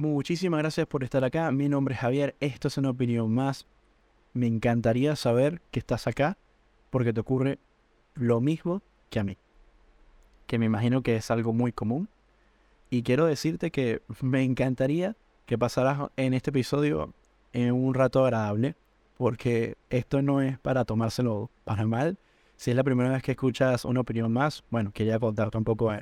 Muchísimas gracias por estar acá. Mi nombre es Javier. Esto es una opinión más. Me encantaría saber que estás acá porque te ocurre lo mismo que a mí. Que me imagino que es algo muy común. Y quiero decirte que me encantaría que pasaras en este episodio en un rato agradable. Porque esto no es para tomárselo para mal. Si es la primera vez que escuchas una opinión más, bueno, quería contarte un poco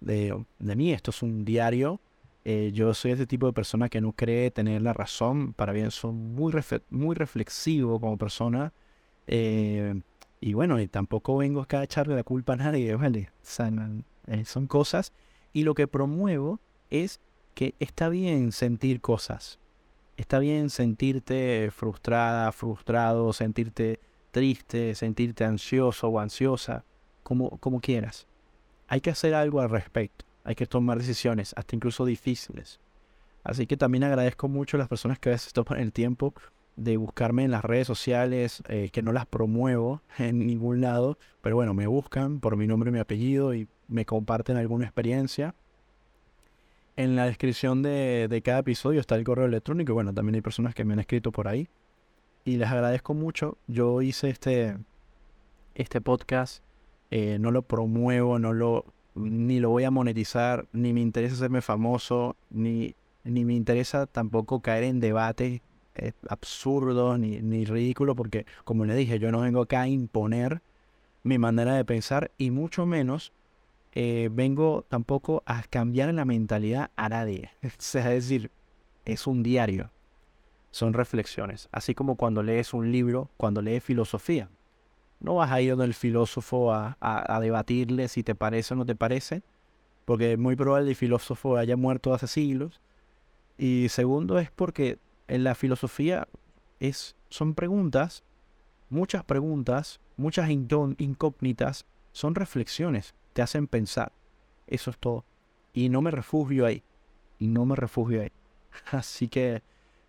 de, de mí. Esto es un diario eh, yo soy ese tipo de persona que no cree tener la razón. Para bien, soy muy, muy reflexivo como persona. Eh, y bueno, y tampoco vengo acá a echarle la culpa a nadie, ¿vale? Eh, son cosas. Y lo que promuevo es que está bien sentir cosas. Está bien sentirte frustrada, frustrado, sentirte triste, sentirte ansioso o ansiosa, como, como quieras. Hay que hacer algo al respecto hay que tomar decisiones, hasta incluso difíciles. Así que también agradezco mucho a las personas que a veces toman el tiempo de buscarme en las redes sociales, eh, que no las promuevo en ningún lado, pero bueno, me buscan por mi nombre y mi apellido y me comparten alguna experiencia. En la descripción de, de cada episodio está el correo electrónico, bueno, también hay personas que me han escrito por ahí. Y les agradezco mucho. Yo hice este, este podcast, eh, no lo promuevo, no lo ni lo voy a monetizar, ni me interesa hacerme famoso, ni, ni me interesa tampoco caer en debates eh, absurdos ni, ni ridículos, porque como le dije, yo no vengo acá a imponer mi manera de pensar y mucho menos eh, vengo tampoco a cambiar la mentalidad a nadie. es decir, es un diario, son reflexiones, así como cuando lees un libro, cuando lees filosofía. No vas a ir donde el filósofo a, debatirle si te parece o no te parece, porque es muy probable que el filósofo haya muerto hace siglos. Y segundo es porque en la filosofía es, son preguntas, muchas preguntas, muchas incógnitas, son reflexiones, te hacen pensar. Eso es todo. Y no me refugio ahí. Y no me refugio ahí. Así que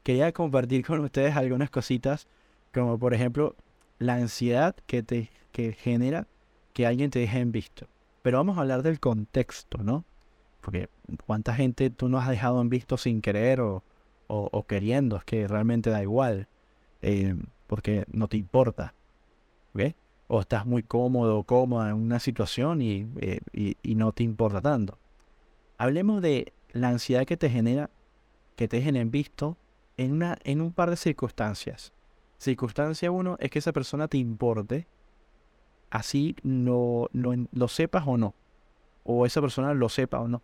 quería compartir con ustedes algunas cositas, como por ejemplo la ansiedad que te que genera que alguien te deje en visto. Pero vamos a hablar del contexto, ¿no? Porque cuánta gente tú no has dejado en visto sin querer o, o, queriendo, es que realmente da igual, eh, porque no te importa. O estás muy cómodo o cómoda en una situación y, eh, y, y, no te importa tanto. Hablemos de la ansiedad que te genera, que te dejen en visto en, una, en un par de circunstancias. Circunstancia uno es que esa persona te importe, así no, lo sepas o no. O esa persona lo sepa o no.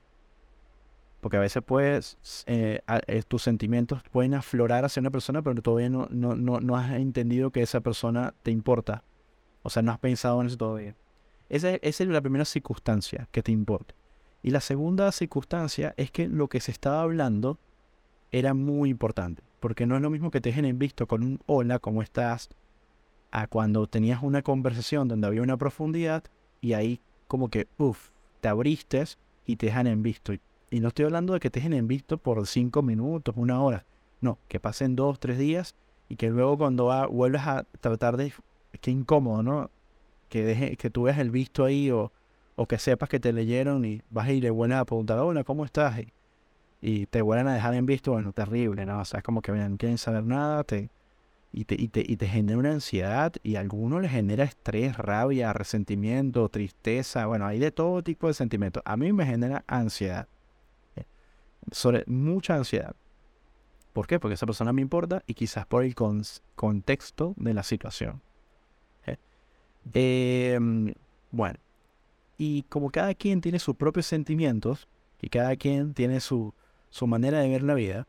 Porque a veces puedes, eh, eh, tus sentimientos pueden aflorar hacia una persona, pero todavía no, no, no, has entendido que esa persona te importa. O sea, no has pensado en eso todavía. Esa, esa es la primera circunstancia que te importe. Y la segunda circunstancia es que lo que se estaba hablando era muy importante. Porque no es lo mismo que te dejen en visto con un hola, ¿cómo estás? A cuando tenías una conversación donde había una profundidad y ahí como que, uff, te abriste y te dejan en visto. Y, no estoy hablando de que te dejen en visto por cinco minutos, una hora. No, que pasen dos, tres días y que luego cuando va, vuelves a tratar de... Qué incómodo, ¿no? Que, deje, que tú veas el visto ahí o, o que sepas que te leyeron y vas a ir de buena a preguntar, hola, ¿cómo estás? Te vuelven a dejar en visto, bueno, terrible, ¿no? O sea, es como que no quieren saber nada te, y, te, y, te, y te genera una ansiedad y a alguno le genera estrés, rabia, resentimiento, tristeza, bueno, hay de todo tipo de sentimientos. A mí me genera ansiedad, eh, sobre mucha ansiedad. ¿Por qué? Porque esa persona me importa y quizás por el contexto de la situación. ¿eh? Em, bueno, y como cada quien tiene sus propios sentimientos y cada quien tiene su, su manera de ver la vida,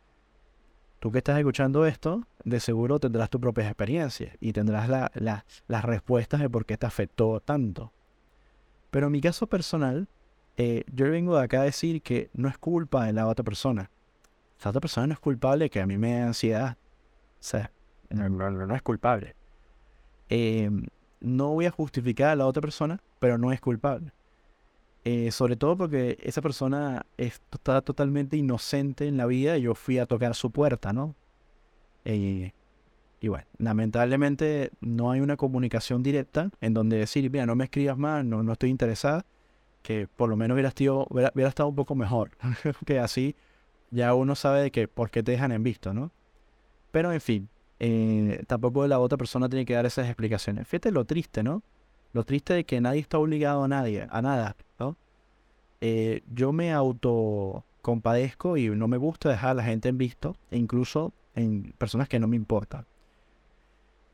tú que estás escuchando esto, de seguro tendrás tus propias experiencias y tendrás las respuestas de por qué te afectó tanto. Pero en mi caso personal, eh, yo vengo de acá a decir que no es culpa de la otra persona. La otra persona no es culpable que a mí me dé ansiedad. O sea, no, es culpable. Em, no voy a justificar a la otra persona, pero no es culpable. Eh, sobre todo porque esa persona está totalmente inocente en la vida y yo fui a tocar su puerta, ¿no? Eh, y bueno, lamentablemente no hay una comunicación directa en donde decir, mira, no me escribas más, no, no estoy interesada, que por lo menos hubiera, estado, hubiera, estado un poco mejor, que así ya uno sabe de que por qué te dejan en visto, ¿no? Pero en fin, eh, tampoco la otra persona tiene que dar esas explicaciones. Fíjate lo triste, ¿no? Lo triste de que nadie está obligado a nadie, a nada, ¿no? Eh, yo me auto compadezco y no me gusta dejar a la gente en visto, e incluso en personas que no me importan.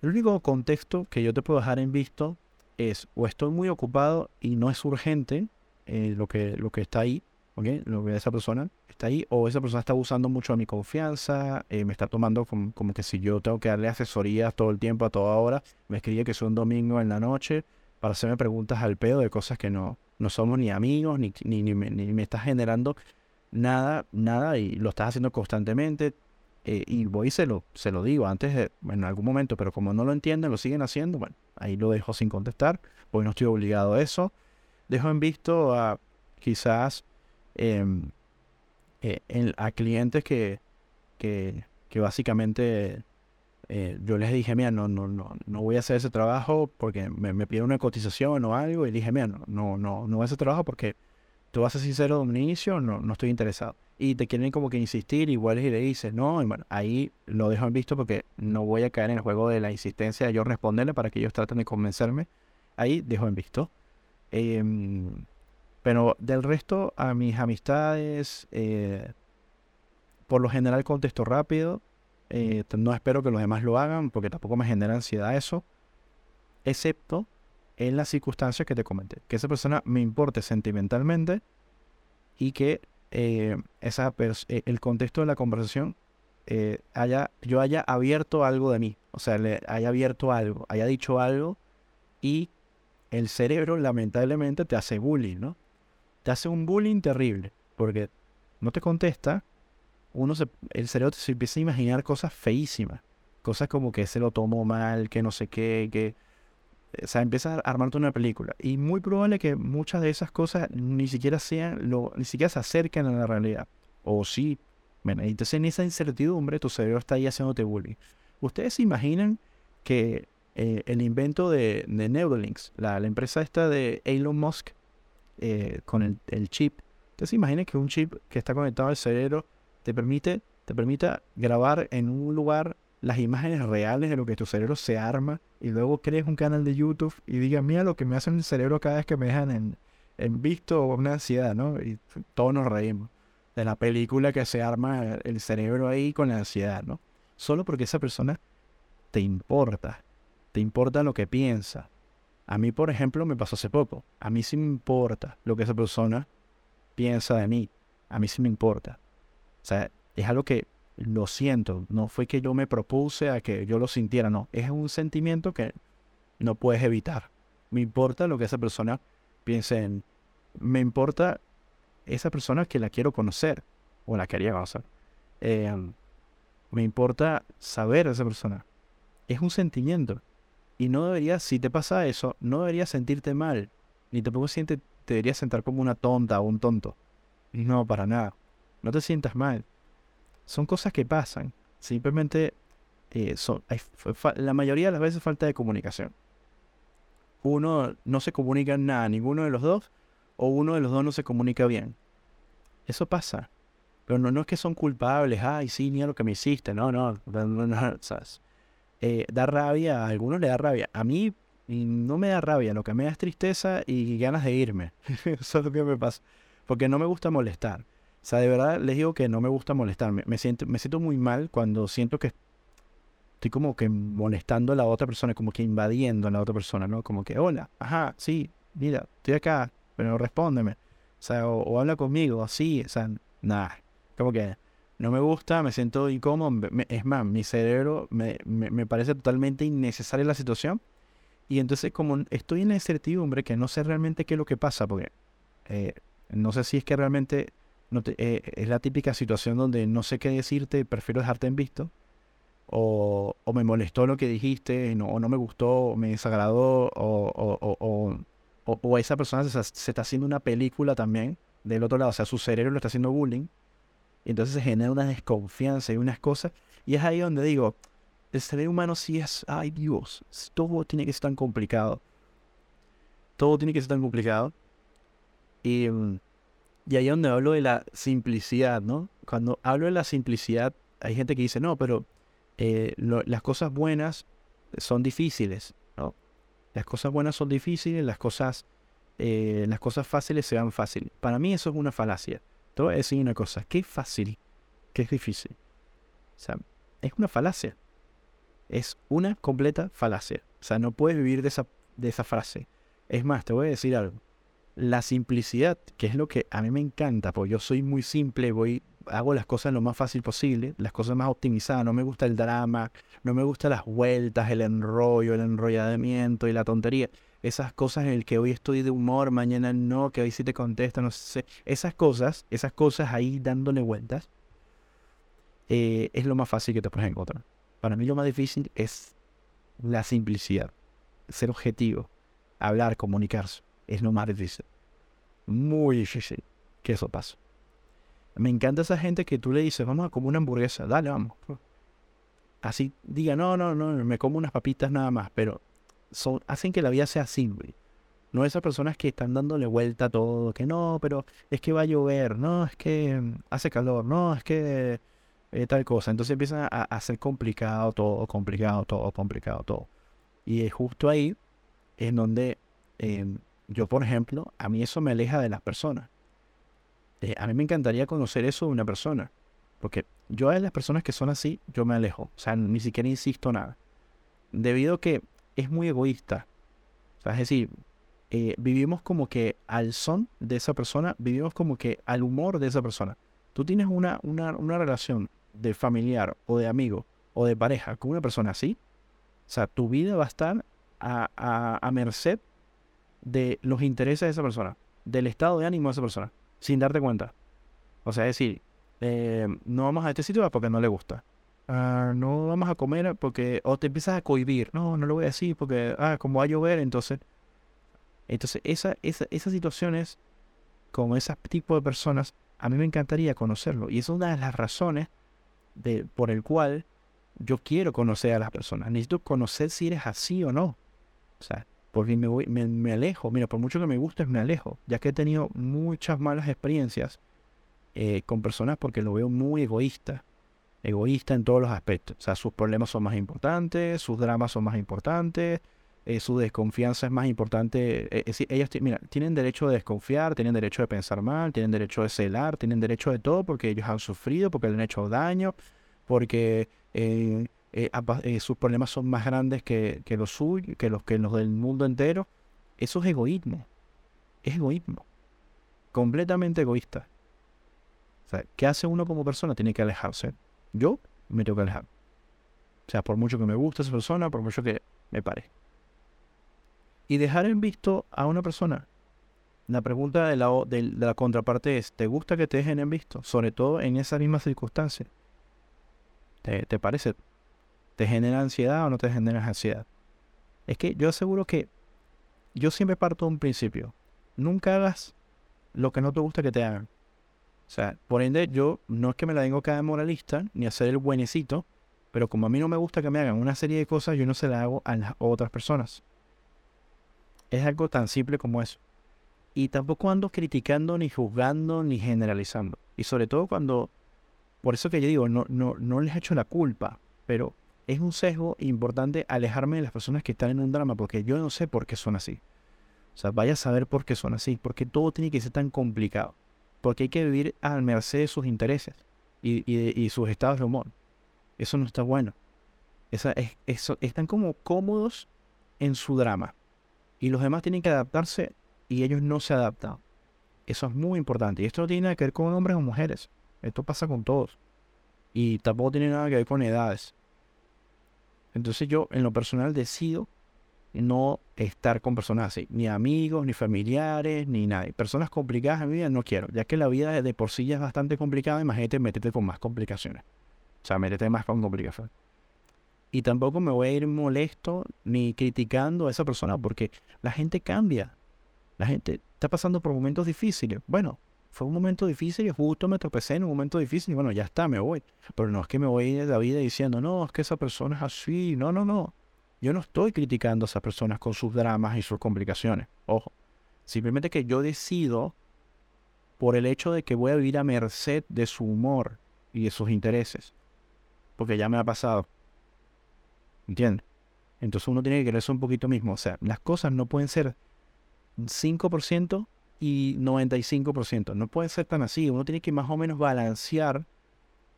El único contexto que yo te puedo dejar en visto es o estoy muy ocupado y no es urgente eh, lo, que, lo que está ahí, Lo que esa persona está ahí, o esa persona está abusando mucho de mi confianza, eh, me está tomando como, que si yo tengo que darle asesorías todo el tiempo, a toda hora, me escribe que es un domingo en la noche para hacerme preguntas al pedo de cosas que no, no somos ni amigos, ni, ni, ni, me, ni me está generando nada, nada, y lo estás haciendo constantemente. Eh, y voy y se lo, se lo digo antes de, en algún momento, pero como no lo entienden, lo siguen haciendo, bueno, ahí lo dejo sin contestar, porque no estoy obligado a eso. Dejo en visto a quizás em, eh, a clientes que, que, que básicamente eh, yo les dije, mira, no, no, no, no voy a hacer ese trabajo porque me, me piden una cotización o algo, y dije, mira, no, no, no, no voy a hacer trabajo porque tú vas a ser sincero de un inicio, no, no estoy interesado. Y te quieren como que insistir, igual y le dices, no, y bueno, ahí lo dejo en visto porque no voy a caer en el juego de la insistencia de yo responderle para que ellos traten de convencerme. Ahí dejo en visto. Em, pero del resto, a mis amistades, eh, por lo general contesto rápido. Eh, no espero que los demás lo hagan porque tampoco me genera ansiedad eso. Excepto en las circunstancias que te comenté. Que esa persona me importe sentimentalmente y que eh, esa eh, el contexto de la conversación eh, haya, yo haya abierto algo de mí. O sea, le haya abierto algo, haya dicho algo y el cerebro lamentablemente te hace bullying, ¿no? Te hace un bullying terrible porque no te contesta. Uno se, el cerebro se empieza a imaginar cosas feísimas. Cosas como que se lo tomó mal, que no sé qué, que o sea, empieza a armarte una película. Y muy probable que muchas de esas cosas ni siquiera sean, lo, ni siquiera se acerquen a la realidad. O sí. Bueno, entonces en esa incertidumbre tu cerebro está ahí haciéndote bullying. ¿Ustedes se imaginan que eh, el invento de, de Neuralinks, la, empresa esta de Elon Musk, eh, con el, el, chip, ¿ustedes se imaginan que un chip que está conectado al cerebro te permite, te permita grabar en un lugar las imágenes reales de lo que tu cerebro se arma y luego crees un canal de YouTube y digas, mira lo que me hace el cerebro cada vez que me dejan en, en visto o una ansiedad, ¿no? Y todos nos reímos de la película que se arma el cerebro ahí con la ansiedad, ¿no? Solo porque esa persona te importa, te importa lo que piensa. A mí, por ejemplo, me pasó hace poco. A mí sí me importa lo que esa persona piensa de mí. A mí sí me importa. Sea, es algo que lo siento, no fue que yo me propuse a que yo lo sintiera, no, es un sentimiento que no puedes evitar. Me importa lo que esa persona piense en, me importa esa persona que la quiero conocer o la quería conocer. Em, me importa saber a esa persona. Es un sentimiento. Y no deberías, si te pasa eso, no deberías sentirte mal. Ni tampoco siente, te deberías sentar como una tonta o un tonto. No, para nada. No te sientas mal son cosas que pasan. Simplemente eh, son, la mayoría de las veces falta de comunicación. Uno no se comunica nada, ninguno de los dos, o uno de los dos no se comunica bien. Eso pasa. Pero no, no es que son culpables, ay, sí, ni a lo que me hiciste, no, no, no, eh, da rabia, a algunos le da rabia. A mí no me da rabia, lo que me da es tristeza y ganas de irme. Eso es lo que me pasa. Porque no me gusta molestar. O sea, de verdad les digo que no me gusta molestarme. Me siento, me siento muy mal cuando siento que estoy como que molestando a la otra persona, como que invadiendo a la otra persona, ¿no? Como que, hola, ajá, sí, mira, estoy acá, pero respóndeme. O sea, o, habla conmigo, así, o sea, nada. Como que no me gusta, me siento incómodo. es más, mi cerebro me, me, parece totalmente innecesaria la situación. Y entonces, como estoy en la incertidumbre, que no sé realmente qué es lo que pasa, porque eh, no sé si es que realmente eh, es la típica situación donde no sé qué decirte, prefiero dejarte en visto. O, me molestó lo que dijiste, o no me gustó, o me desagradó, o, o esa persona se, está haciendo una película también del otro lado, o sea, su cerebro lo está haciendo bullying. Y entonces se genera una desconfianza y unas cosas. Y es ahí donde digo, el ser humano sí es, ay Dios, todo tiene que ser tan complicado. Todo tiene que ser tan complicado. Y mm, Y ahí es donde hablo de la simplicidad, ¿no? Cuando hablo de la simplicidad, hay gente que dice, no, pero eh, las cosas buenas son difíciles, ¿no? Las cosas buenas son difíciles, las cosas, eh, las cosas fáciles se van fácil. Para mí eso es una falacia. Te voy a decir una cosa, ¿qué fácil? ¿Qué es difícil? O sea, es una falacia. Es una completa falacia. O sea, no puedes vivir de esa, de esa frase. Es más, te voy a decir algo. La simplicidad, que es lo que a mí me encanta, porque yo soy muy simple, voy, hago las cosas lo más fácil posible, las cosas más optimizadas, no me gusta el drama, no me gustan las vueltas, el enrollo, el enrollamiento y la tontería. Esas cosas en el que hoy estoy de humor, mañana no, que hoy sí te contesto, no sé. Esas cosas, esas cosas ahí dándole vueltas, eh, es lo más fácil que te puedes encontrar. Para mí lo más difícil es la simplicidad, ser objetivo, hablar, comunicarse. Es lo más difícil. Muy difícil que eso pase. Me encanta esa gente que tú le dices, vamos a comer una hamburguesa, dale, vamos. Así diga, no, no, no, me como unas papitas nada más, pero son, hacen que la vida sea simple. No esas personas que están dándole vuelta a todo, que no, pero es que va a llover, no, es que mm, hace calor, no, es que eh, tal cosa. Entonces empieza a, hacer complicado todo, complicado todo, complicado todo. Y es justo ahí en donde em, yo, por ejemplo, a mí eso me aleja de las personas. Eh, a mí me encantaría conocer eso de una persona. Porque yo a las personas que son así, yo me alejo. O sea, ni siquiera insisto nada. Debido a que es muy egoísta. O sea, es decir, eh, vivimos como que al son de esa persona, vivimos como que al humor de esa persona. Tú tienes una, una, una relación de familiar o de amigo o de pareja con una persona así, o sea, tu vida va a estar a, a, merced de los intereses de esa persona, del estado de ánimo de esa persona, sin darte cuenta. O sea, decir, eh, no vamos a este sitio porque no le gusta. Ah, no vamos a comer porque... O te empiezas a cohibir. No, no lo voy a decir porque... Ah, como va a llover, entonces... Entonces, esa, esa, esas situaciones con ese tipo de personas, a mí me encantaría conocerlo. Y es una de las razones de, por el cual yo quiero conocer a las personas. Necesito conocer si eres así o no. O sea, porque me, voy, me, alejo. Mira, por mucho que me gustes, me alejo. Ya que he tenido muchas malas experiencias eh, con personas porque lo veo muy egoísta. Egoísta en todos los aspectos. O sea, sus problemas son más importantes, sus dramas son más importantes, eh, su desconfianza es más importante. Eh, ellos mira, tienen derecho de desconfiar, tienen derecho de pensar mal, tienen derecho de celar, tienen derecho de todo porque ellos han sufrido, porque le han hecho daño, porque eh, sus problemas son más grandes que, los suyos, que los, que los del mundo entero. Eso es egoísmo. Es egoísmo. Completamente egoísta. O sea, ¿qué hace uno como persona? Tiene que alejarse. Yo me tengo que alejar. O sea, por mucho que me guste esa persona, por mucho que me pare y dejar en visto a una persona. La pregunta de la, de, la contraparte es, ¿te gusta que te dejen en visto? Sobre todo en esas mismas circunstancias. ¿Te, ¿Te, parece? ¿Te genera ansiedad o no te genera ansiedad? Es que yo aseguro que yo siempre parto de un principio. Nunca hagas lo que no te gusta que te hagan. O sea, por ende, yo no es que me la tengo dar moralista ni hacer el buenecito, pero como a mí no me gusta que me hagan una serie de cosas, yo no se la hago a las otras personas. Es algo tan simple como eso. Y tampoco ando criticando, ni juzgando, ni generalizando. Y sobre todo cuando, por eso que yo digo, no, no, no les hecho la culpa, pero es un sesgo importante alejarme de las personas que están en un drama, porque yo no sé por qué son así. O sea, vaya a saber por qué son así, porque todo tiene que ser tan complicado. Porque hay que vivir a merced de sus intereses y, y, sus estados de humor. Eso no está bueno. Esa, es, eso, están como cómodos en su drama y los demás tienen que adaptarse y ellos no se adaptan. Eso es muy importante. Y esto no tiene nada que ver con hombres o mujeres. Esto pasa con todos. Y tampoco tiene nada que ver con edades. Entonces yo en lo personal decido no estar con personas así. Ni amigos, ni familiares, ni nadie. Personas complicadas en mi vida no quiero. Ya que la vida de por sí ya es bastante complicada, imagínate meterte con más complicaciones. O sea, métete más con complicaciones y tampoco me voy a ir molesto ni criticando a esa persona porque la gente cambia. La gente está pasando por momentos difíciles. Bueno, fue un momento difícil y justo me tropecé en un momento difícil y bueno, ya está, me voy. Pero no es que me voy de la vida diciendo, no, es que esa persona es así. No, no, no. Yo no estoy criticando a esas personas con sus dramas y sus complicaciones. Ojo. Simplemente que yo decido por el hecho de que voy a vivir a merced de su humor y de sus intereses. Porque ya me ha pasado. ¿Entiendes? Entonces uno tiene que quererse un poquito mismo. O sea, las cosas no pueden ser 5% y 95%. No puede ser tan así. Uno tiene que más o menos balancear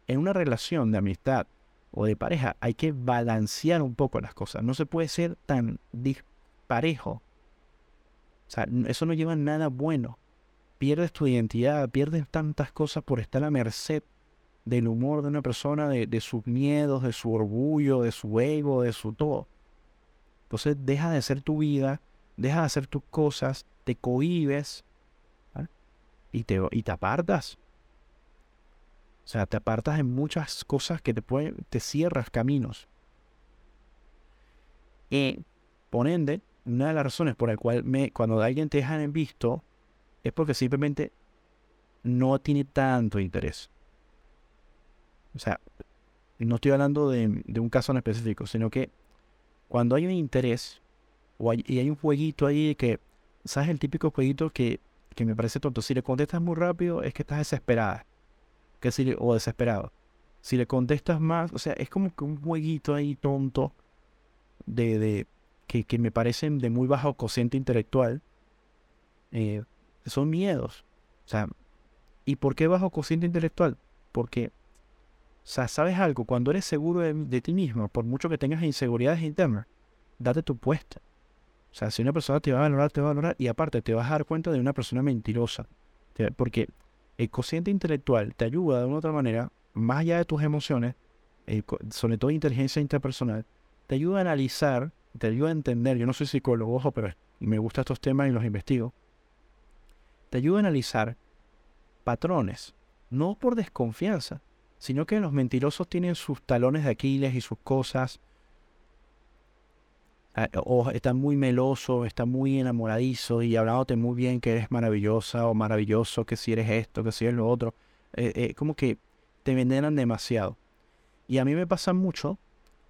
en una relación de amistad o de pareja. Hay que balancear un poco las cosas. No se puede ser tan disparejo. O sea, eso no lleva nada bueno. Pierdes tu identidad, pierdes tantas cosas por estar a merced del humor de una persona, de, de sus miedos, de su orgullo, de su ego, de su todo. Entonces deja de hacer tu vida, deja de hacer tus cosas, te cohibes y, te, y te apartas. O sea, te apartas en muchas cosas que te pueden, te cierras caminos. Y, por ende, una de las razones por la cual me, cuando alguien te deja en visto es porque simplemente no tiene tanto interés. O sea, no estoy hablando de, de un caso en específico, sino que cuando hay un interés o hay, y hay un jueguito ahí que ¿Sabes el típico jueguito que, que me parece tonto? Si le contestas muy rápido es que estás desesperada. Que si o desesperado. Si le contestas más, o sea, es como que un jueguito ahí tonto de, de que, que me parecen de muy bajo cociente intelectual. Eh, son miedos. O sea, ¿y por qué bajo cociente intelectual? Porque, o sea, ¿sabes algo? Cuando eres seguro de, de ti mismo, por mucho que tengas inseguridades internas, date tu puesto. O sea, si una persona te va a valorar, te va a valorar y aparte te vas a dar cuenta de una persona mentirosa. Porque el cociente intelectual te ayuda de una u otra manera, más allá de tus emociones, sobre todo inteligencia interpersonal, te ayuda a analizar, te ayuda a entender. Yo no soy psicólogo, ojo, pero me gustan estos temas y los investigo. Te ayuda a analizar patrones, no por desconfianza, sino que los mentirosos tienen sus talones de Aquiles y sus cosas, o está muy meloso, está muy enamoradizo y hablándote muy bien que eres maravillosa o maravilloso, que si eres esto, que si eres lo otro. Eh, eh, como que te veneran demasiado. Y a mí me pasa mucho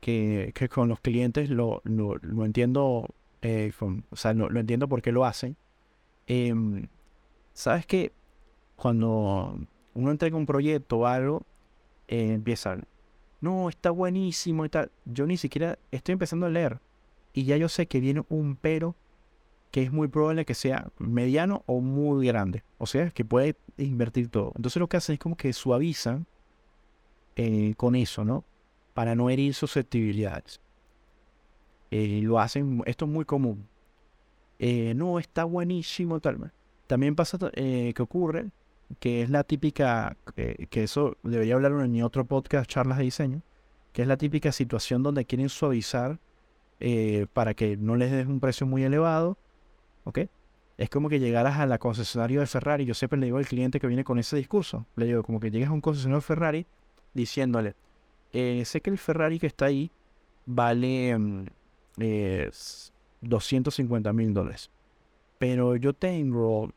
que, con los clientes lo, lo, entiendo, eh, o sea, lo, entiendo por qué lo hacen. Em, Sabes que cuando uno entrega un proyecto o algo, empiezan, no, está buenísimo y tal. Yo ni siquiera estoy empezando a leer y ya yo sé que viene un pero que es muy probable que sea mediano o muy grande. O sea, que puede invertir todo. Entonces lo que hacen es como que suavizan eh, con eso, ¿no? Para no herir susceptibilidades. Eh, lo hacen, esto es muy común. Eh, no, está buenísimo, tal. También pasa que ocurre, que es la típica, que eso debería hablar en otro podcast, charlas de diseño, que es la típica situación donde quieren suavizar eh, para que no les des un precio muy elevado, ¿ok? Es como que llegaras a la concesionaria de Ferrari, yo siempre le digo al cliente que viene con ese discurso, le digo como que llegues a un concesionario de Ferrari diciéndole, eh, sé que el Ferrari que está ahí vale 250 mm, mil dólares, pero yo tengo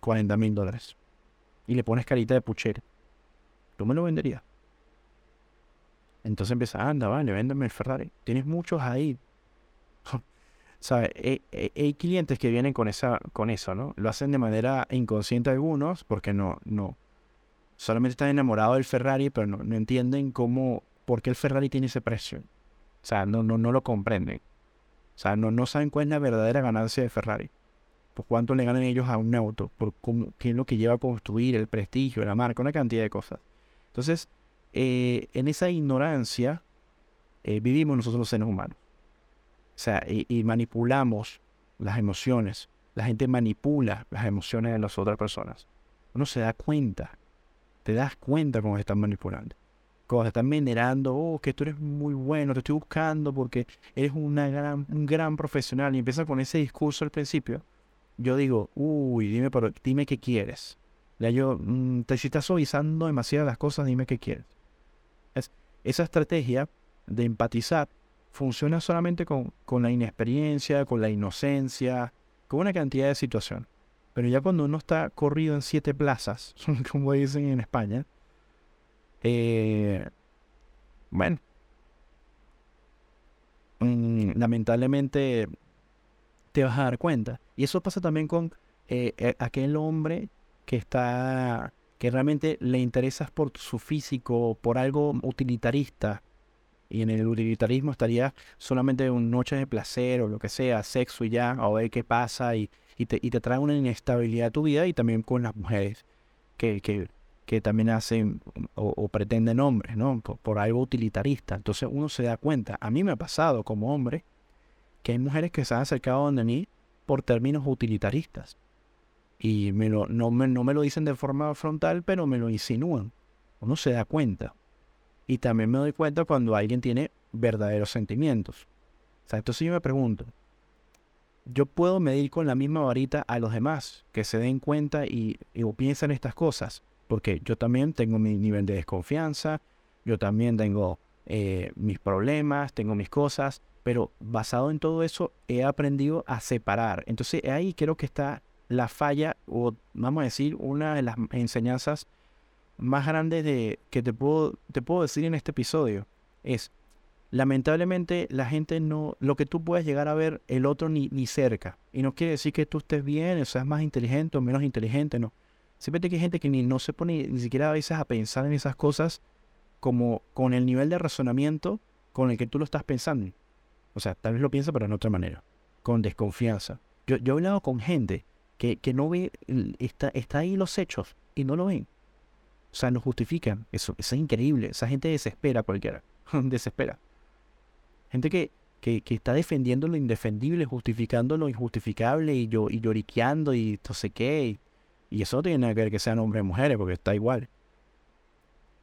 40 mil dólares y le pones carita de puchero, ¿tú me lo venderías? Entonces empieza, anda, vale, véndeme el Ferrari. Tienes muchos ahí. ¿Sabes? Hay, clientes que vienen con, esa, con eso, ¿no? Lo hacen de manera inconsciente algunos, porque no, no. Solamente están enamorados del Ferrari, pero no, no entienden cómo, por qué el Ferrari tiene ese precio. O sea, no, no, no lo comprenden. O sea, no, no saben cuál es la verdadera ganancia de Ferrari. Por cuánto le ganan ellos a un auto, por cómo, qué es lo que lleva a construir, el prestigio, la marca, una cantidad de cosas. Entonces, eh, en esa ignorancia eh, vivimos nosotros los seres humanos. O sea, y, manipulamos las emociones. La gente manipula las emociones de las otras personas. Uno se da cuenta. Te das cuenta cómo se están manipulando. Cómo se están venerando, oh, que tú eres muy bueno, te estoy buscando porque eres gran, un gran profesional. Y empieza con ese discurso al principio. Yo digo, uy, dime, dime qué quieres. Ya yo, mm, te, si estás suavizando demasiado las cosas, dime qué quieres esa estrategia de empatizar funciona solamente con, la inexperiencia, con la inocencia, con una cantidad de situaciones. Pero ya cuando uno está corrido en siete plazas, como dicen en España, eh, bueno, mm, lamentablemente te vas a dar cuenta. Y eso pasa también con eh, eh, aquel hombre que está que realmente le interesas por su físico, por algo utilitarista, y en el utilitarismo estaría solamente un noche de placer o lo que sea, sexo y ya, o ver qué pasa, y, te, y te trae una inestabilidad a tu vida y también con las mujeres que, que, que también hacen o, pretenden hombres, ¿no? Por, algo utilitarista. Entonces uno se da cuenta, a mí me ha pasado como hombre, que hay mujeres que se han acercado donde mí por términos utilitaristas. Y me lo, no, me, no me lo dicen de forma frontal, pero me lo insinúan. Uno se da cuenta. Y también me doy cuenta cuando alguien tiene verdaderos sentimientos. O sea, entonces yo me pregunto, yo puedo medir con la misma varita a los demás que se den cuenta y, y piensan estas cosas, porque yo también tengo mi nivel de desconfianza, yo también tengo eh, mis problemas, tengo mis cosas, pero basado en todo eso he aprendido a separar. Entonces ahí creo que está la falla, o vamos a decir, una de las enseñanzas más grandes de, que te puedo, te puedo decir en este episodio. Es, lamentablemente la gente no, lo que tú puedes llegar a ver, el otro ni, ni cerca. Y no quiere decir que tú estés bien, o seas más inteligente o menos inteligente, no. Simplemente que hay gente que ni no se pone ni siquiera a veces a pensar en esas cosas como con el nivel de razonamiento con el que tú lo estás pensando. O sea, tal vez lo piensa, pero en otra manera, con desconfianza. Yo, yo he hablado con gente que, que no ve, está, está ahí los hechos y no lo ven. O sea, no justifican. Eso, es increíble. Esa gente desespera cualquiera. desespera. Gente que, que, que, está defendiendo lo indefendible, justificando lo injustificable y, yo, y lloriqueando y no sé qué. Y eso no tiene nada que ver que sean hombres o mujeres, porque está igual.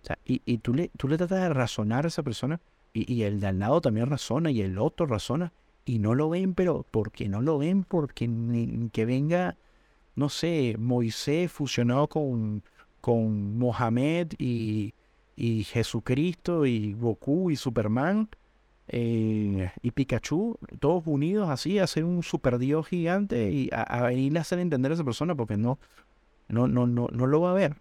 O sea, y, y tú, le, tú le tratas de razonar a esa persona, y, y, el de al lado también razona, y el otro razona, y no lo ven, pero ¿por qué no lo ven? Porque ni, que venga, no sé, Moisés fusionado con, con Mohamed y, y Jesucristo y Goku y Superman eh, y Pikachu, todos unidos así, a ser un super dios gigante y a, a a hacer entender a esa persona porque no, no, no, no, no lo va a ver.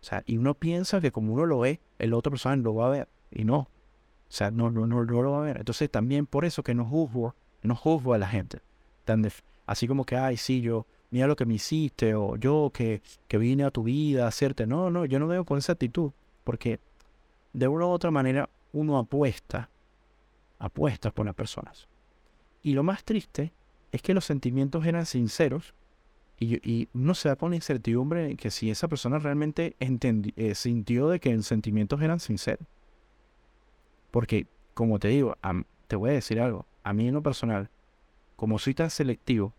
O sea, y uno piensa que como uno lo ve, el otro persona lo va a ver. Y no. O sea, no, no, no, lo va a ver. Entonces también por eso que no juzgo, no juzgo a la gente. Tan así como que, ay, sí, yo, mira lo que me hiciste, o yo que, que vine a tu vida a hacerte. No, no, yo no veo con esa actitud. Porque de una u otra manera uno apuesta, apuesta por las personas. Y lo más triste es que los sentimientos eran sinceros y, uno se da con incertidumbre que si esa persona realmente eh, sintió de que los sentimientos eran sinceros. Porque, como te digo, te voy a decir algo. A mí en lo personal, como soy tan selectivo,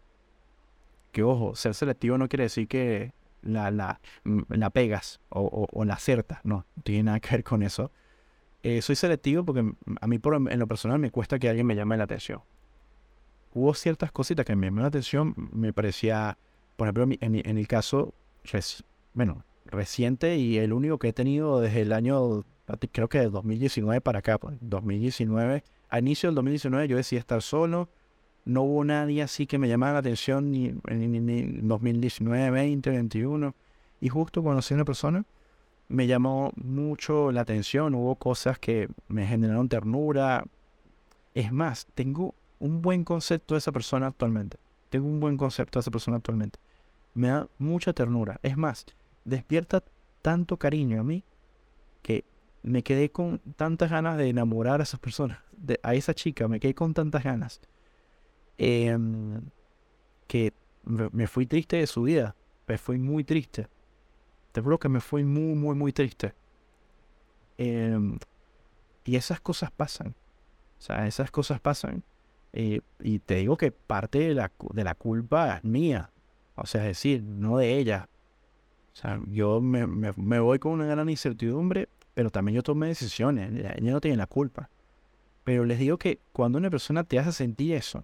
que ojo, ser selectivo no quiere decir que la, la, mm, la pegas o, o, la acertas, no, no tiene nada que ver con eso. Eh, soy selectivo porque a mí por, en lo personal me cuesta que alguien me llame la atención. Hubo ciertas cositas que me llamaron la atención, me parecía por ejemplo, en, el caso, bueno, reciente y el único que he tenido desde el año, creo que de 2019 para acá, 2019, pues, a inicio del 2019 yo decía estar solo, no hubo nadie así que me llamara la atención ni en 2019, 20, 21, y justo conocí a una persona, me llamó mucho la atención, hubo cosas que me generaron ternura, es más, tengo un buen concepto de esa persona actualmente. Tengo un buen concepto de esa persona actualmente me da mucha ternura. Es más, despierta tanto cariño a mí que me quedé con tantas ganas de enamorar a esas personas, a esa chica, me quedé con tantas ganas, em, que me, fui triste de su vida, me fui muy triste. Te juro que me fui muy, muy, muy triste. Em, y esas cosas pasan. O sea, esas cosas pasan. Eh, y te digo que parte de la, de la culpa es mía. O sea, es decir, no de ella. O sea, yo me, me, voy con una gran incertidumbre, pero también yo tomé decisiones. Ella, no tiene la culpa. Pero les digo que cuando una persona te hace sentir eso,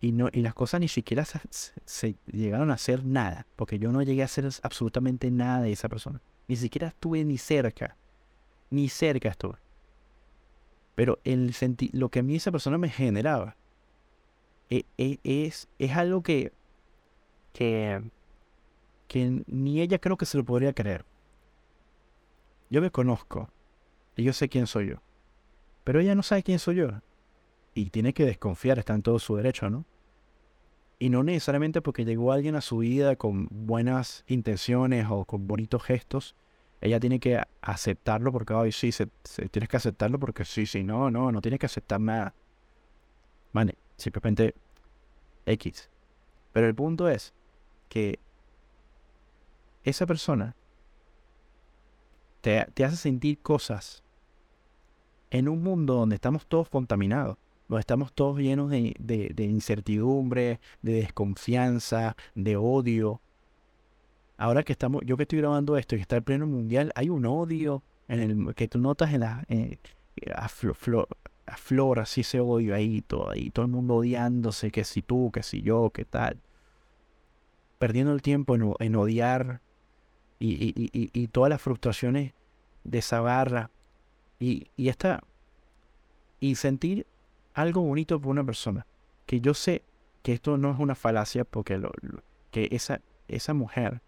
y, no, y las cosas ni siquiera se, llegaron a hacer nada, porque yo no llegué a hacer absolutamente nada de esa persona. Ni siquiera estuve ni cerca. Ni cerca estuve. Pero el lo que a mí esa persona me generaba e, e, es, es algo que que, que ni ella creo que se lo podría creer. Yo me conozco y yo sé quién soy yo. Pero ella no sabe quién soy yo. Y tiene que desconfiar, está en todo su derecho, ¿no? Y no necesariamente porque llegó alguien a su vida con buenas intenciones o con bonitos gestos, ella tiene que aceptarlo porque, ay, sí, tienes que aceptarlo porque sí, sí, no, no, no tienes que aceptar nada. Vale, simplemente X. Pero el punto es que esa persona te, hace sentir cosas en un mundo donde estamos todos contaminados, estamos todos llenos de, de incertidumbre, de desconfianza, de odio, ahora que estamos, yo que estoy grabando esto y está el pleno mundial, hay un odio en el que tú notas en la eh, aflora así ese odio ahí, todo ahí, todo el mundo odiándose, que si tú, que si yo, que tal. Perdiendo el tiempo en, odiar y, y, y, todas las frustraciones de esa barra y, y esta y sentir algo bonito por una persona. Que yo sé que esto no es una falacia porque lo, que esa, esa mujer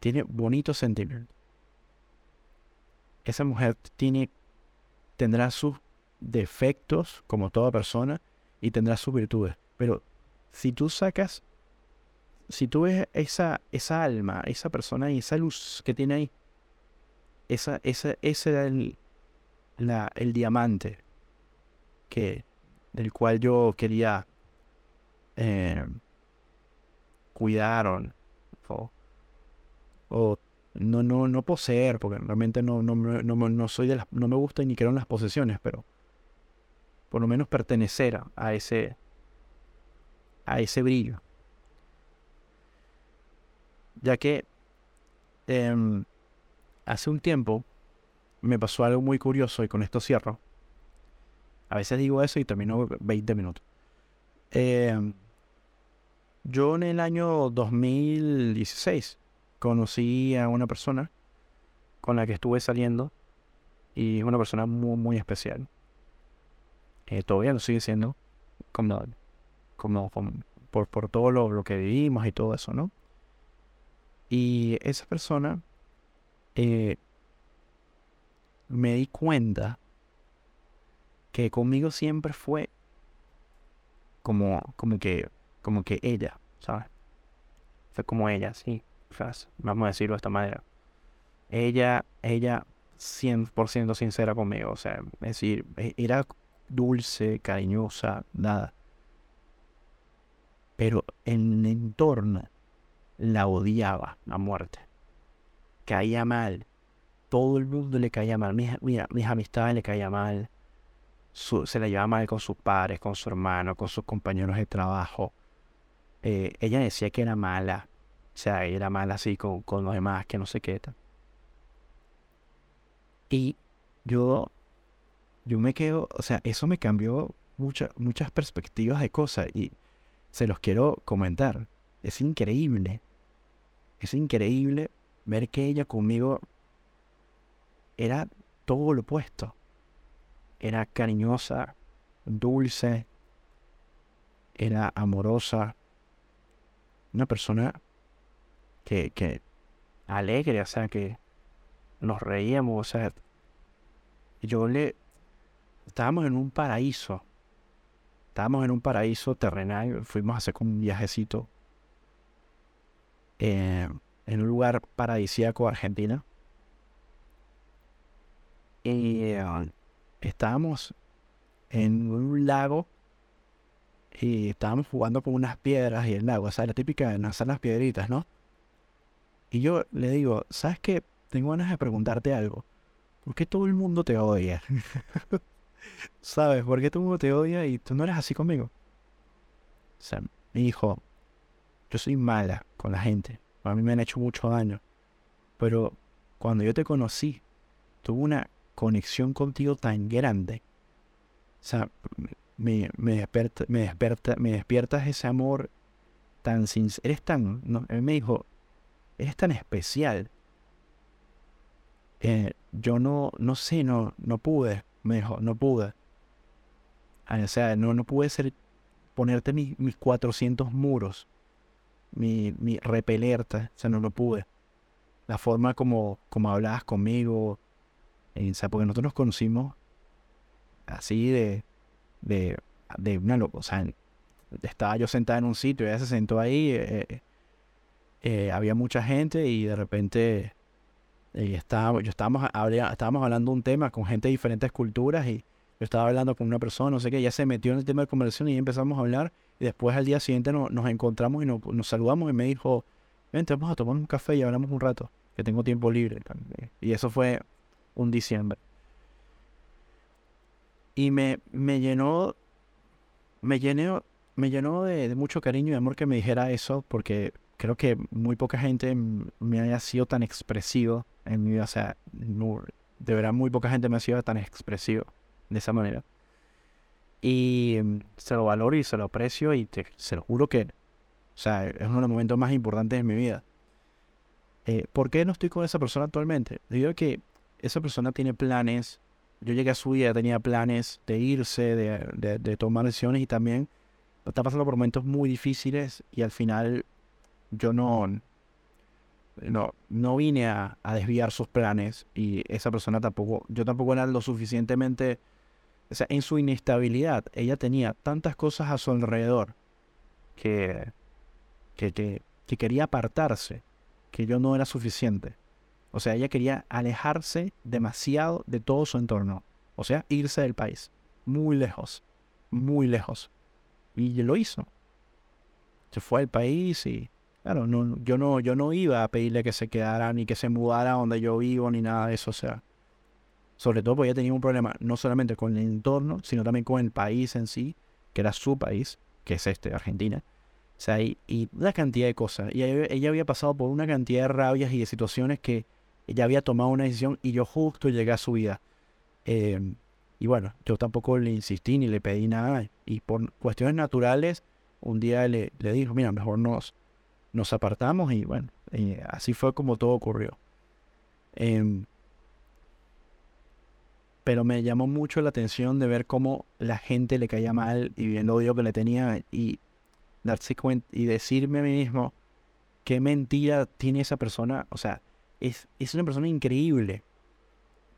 tiene bonitos sentimientos. Esa mujer tiene, tendrá sus defectos, como toda persona, y tendrá sus virtudes. Pero si tú sacas, si tú ves esa, esa alma, esa persona y esa luz que tiene ahí, esa, esa, ese era el, el diamante que, del cual yo quería eh, cuidar o, o no, no, no poseer, porque realmente no, no, no, soy de las, no me gusta ni quiero las posesiones, pero por lo menos pertenecer a, ese, a ese brillo. Ya que em, hace un tiempo me pasó algo muy curioso y con esto cierro. A veces digo eso y termino 20 minutos. Em, yo en el año 2016 conocí a una persona con la que estuve saliendo y es una persona muy, muy especial. Eh, todavía lo sigue siendo, como, como, por, por, todo lo, lo, que vivimos y todo eso, ¿no? Y esa persona eh, me di cuenta que conmigo siempre fue como, como que, como que ella, ¿sabes? Fue como ella, sí vamos a decirlo de esta manera. Ella, ella 100% sincera conmigo, o sea, decir, e, era dulce, cariñosa, nada. Pero en el entorno la odiaba a muerte. Caía mal. Todo el mundo le caía mal. Mis, mira, mis amistades le caía mal. Se la llevaba mal con sus padres, con su hermano, con sus compañeros de trabajo. Eh, ella decía que era mala. O sea, era mal así con, con los demás, que no sé qué. Y yo, yo me quedo, o sea, eso me cambió muchas perspectivas de cosas y se los quiero comentar. Es increíble. Es increíble ver que ella conmigo era todo lo opuesto. Era cariñosa, dulce, era amorosa, una persona que, que alegre, o sea, que nos reíamos, o sea, yo le... Estábamos en un paraíso, estábamos en un paraíso terrenal, fuimos a hacer un viajecito eh, en un lugar paradisíaco Argentina. Y eh, estábamos en un lago y estábamos jugando con unas piedras y el lago, o sea, la típica de lanzar las piedritas, ¿no? Y yo le digo, ¿sabes qué? Tengo ganas de preguntarte algo. ¿Por qué todo el mundo te odia? ¿Sabes? ¿Por qué todo el mundo te odia y tú no eres así conmigo? O sea, me dijo, yo soy mala con la gente. A mí me han hecho mucho daño. Pero cuando yo te conocí, tuve una conexión contigo tan grande. O sea, me, me, despierta, me, despierta, me despiertas ese amor tan sincero. Eres tan... No, él me dijo, es tan especial. Eh, yo no, no sé, no, no pude, me dijo, no pude. Ah, o sea, no, no pude ser, ponerte mis, mis 400 muros, mi, mi repelerte, o sea, no lo pude. La forma como, como hablabas conmigo, o sea, porque nosotros nos conocimos así de, de, de una loca, o sea, estaba yo sentada en un sitio, ella se sentó ahí, eh, eh, había mucha gente y de repente estaba, yo estábamos, estábamos hablando un tema con gente de diferentes culturas y yo estaba hablando con una persona, no sé qué, ella se metió en el tema de conversación y empezamos a hablar y después al día siguiente nos encontramos y nos, saludamos y me dijo, vente, vamos a tomar un café y hablamos un rato, que tengo tiempo libre. Y eso fue un diciembre. Y me, me llenó, me llenó, me llenó de, mucho cariño y amor que me dijera eso, porque creo que muy poca gente me haya sido tan expresivo en mi vida. O sea, de verdad muy poca gente me ha sido tan expresivo de esa manera. Y se lo valoro y se lo aprecio y te, se lo juro que, o sea, es uno de los momentos más importantes de mi vida. Eh, ¿Por qué no estoy con esa persona actualmente? Digo que esa persona tiene planes yo llegué a su vida, tenía planes de irse, de, tomar decisiones y también está pasando por momentos muy difíciles y al final yo no, no, no vine a, desviar sus planes y esa persona tampoco, yo tampoco era lo suficientemente, o sea, en su inestabilidad, ella tenía tantas cosas a su alrededor que, que, que quería apartarse, que yo no era suficiente. O sea, ella quería alejarse demasiado de todo su entorno. O sea, irse del país. Muy lejos. Muy lejos. Y lo hizo. Se fue al país y... Claro, no, yo, no, yo no iba a pedirle que se quedara ni que se mudara donde yo vivo ni nada de eso. O sea, sobre todo porque ella tenía un problema no solamente con el entorno, sino también con el país en sí, que era su país, que es este, Argentina. O sea, y, y una cantidad de cosas. Y ella, había pasado por una cantidad de rabias y de situaciones que ella había tomado una decisión y yo justo llegué a su vida. Em, y bueno, yo tampoco le insistí ni le pedí nada. Y por cuestiones naturales, un día le, le dijo, mira, mejor nos, nos apartamos y bueno, eh, así fue como todo ocurrió. Em, pero me llamó mucho la atención de ver cómo la gente le caía mal y viendo odio que le tenía y darse cuenta y decirme a mí mismo qué mentira tiene esa persona. O sea, es, una persona increíble.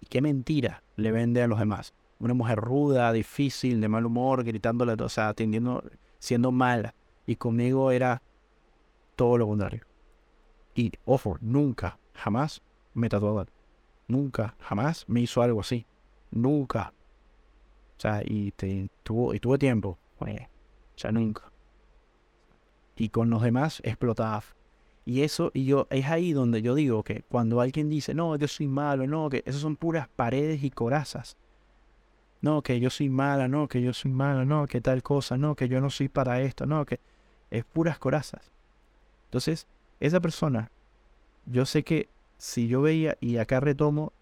Y qué mentira le vende a los demás. Una mujer ruda, difícil, de mal humor, gritándole, o sea, atendiendo, siendo mala. Y conmigo era todo lo contrario. Y, ojo, nunca, jamás me tatuó Nunca, jamás me hizo algo así. Nunca. O sea, y, te, tuvo, y tuve tiempo. o sea, nunca. Y con los demás explotaba y eso, y yo, es ahí donde yo digo que cuando alguien dice, no, yo soy malo, no, que esas son puras paredes y corazas. No, que yo soy mala, no, que yo soy mala, no, que tal cosa, no, que yo no soy para esto, no, que es puras corazas. Entonces, esa persona, yo sé que si yo veía, y acá retomo,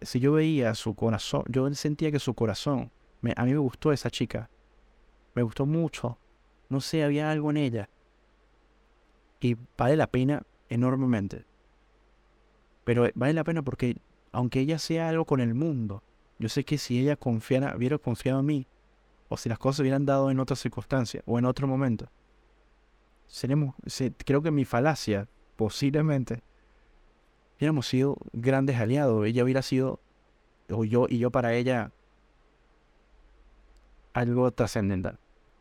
si yo veía su corazón, yo sentía que su corazón, a mí me gustó esa chica, me gustó mucho, no sé, había algo en ella vale la pena enormemente. Pero vale la pena porque, aunque ella sea algo con el mundo, yo sé que si ella confiara, hubiera confiado en mí, o si las cosas hubieran dado en otra circunstancia o en otro momento, seremos, creo que mi falacia, posiblemente, hubiéramos sido grandes aliados. Ella hubiera sido, o yo y yo para ella, algo trascendental.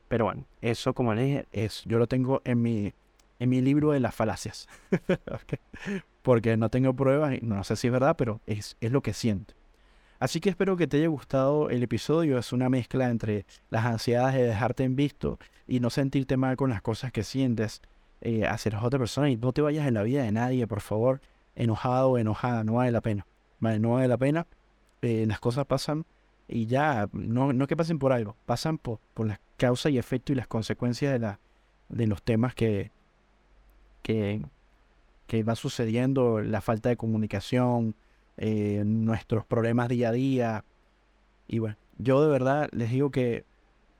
Pero bueno, eso como le dije, es, yo lo tengo en mi en mi libro de las falacias. Porque no tengo pruebas y no sé si es verdad, pero es, es lo que siento. Así que espero que te haya gustado el episodio. Es una mezcla entre las ansiedades de dejarte en visto y no sentirte mal con las cosas que sientes eh, hacia las otras personas. Y no te vayas en la vida de nadie, por favor, enojado o enojada. No vale la pena. Vale, no vale la pena. Eh, las cosas pasan y ya, no, no que pasen por algo, pasan por, por la causa y efecto y las consecuencias de, la, de los temas que, que, va sucediendo, la falta de comunicación, eh, nuestros problemas día a día. Y bueno, yo de verdad les digo que,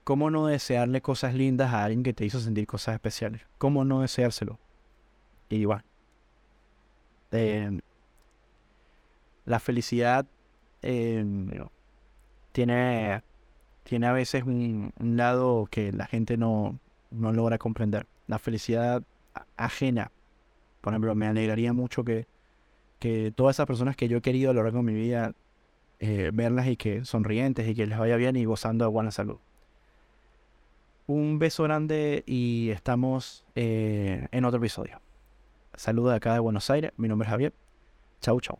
¿cómo no desearle cosas lindas a alguien que te hizo sentir cosas especiales? ¿Cómo no deseárselo? Y bueno, eh, la felicidad eh, tiene, tiene a veces un, un, lado que la gente no, no logra comprender. La felicidad ajena. Por ejemplo, me alegraría mucho que, que todas esas personas que yo he querido a lo largo de mi vida, eh, verlas y que sonrientes y que les vaya bien y gozando de buena salud. Un beso grande y estamos eh, en otro episodio. Saludos de acá de Buenos Aires. Mi nombre es Javier. Chau, chau.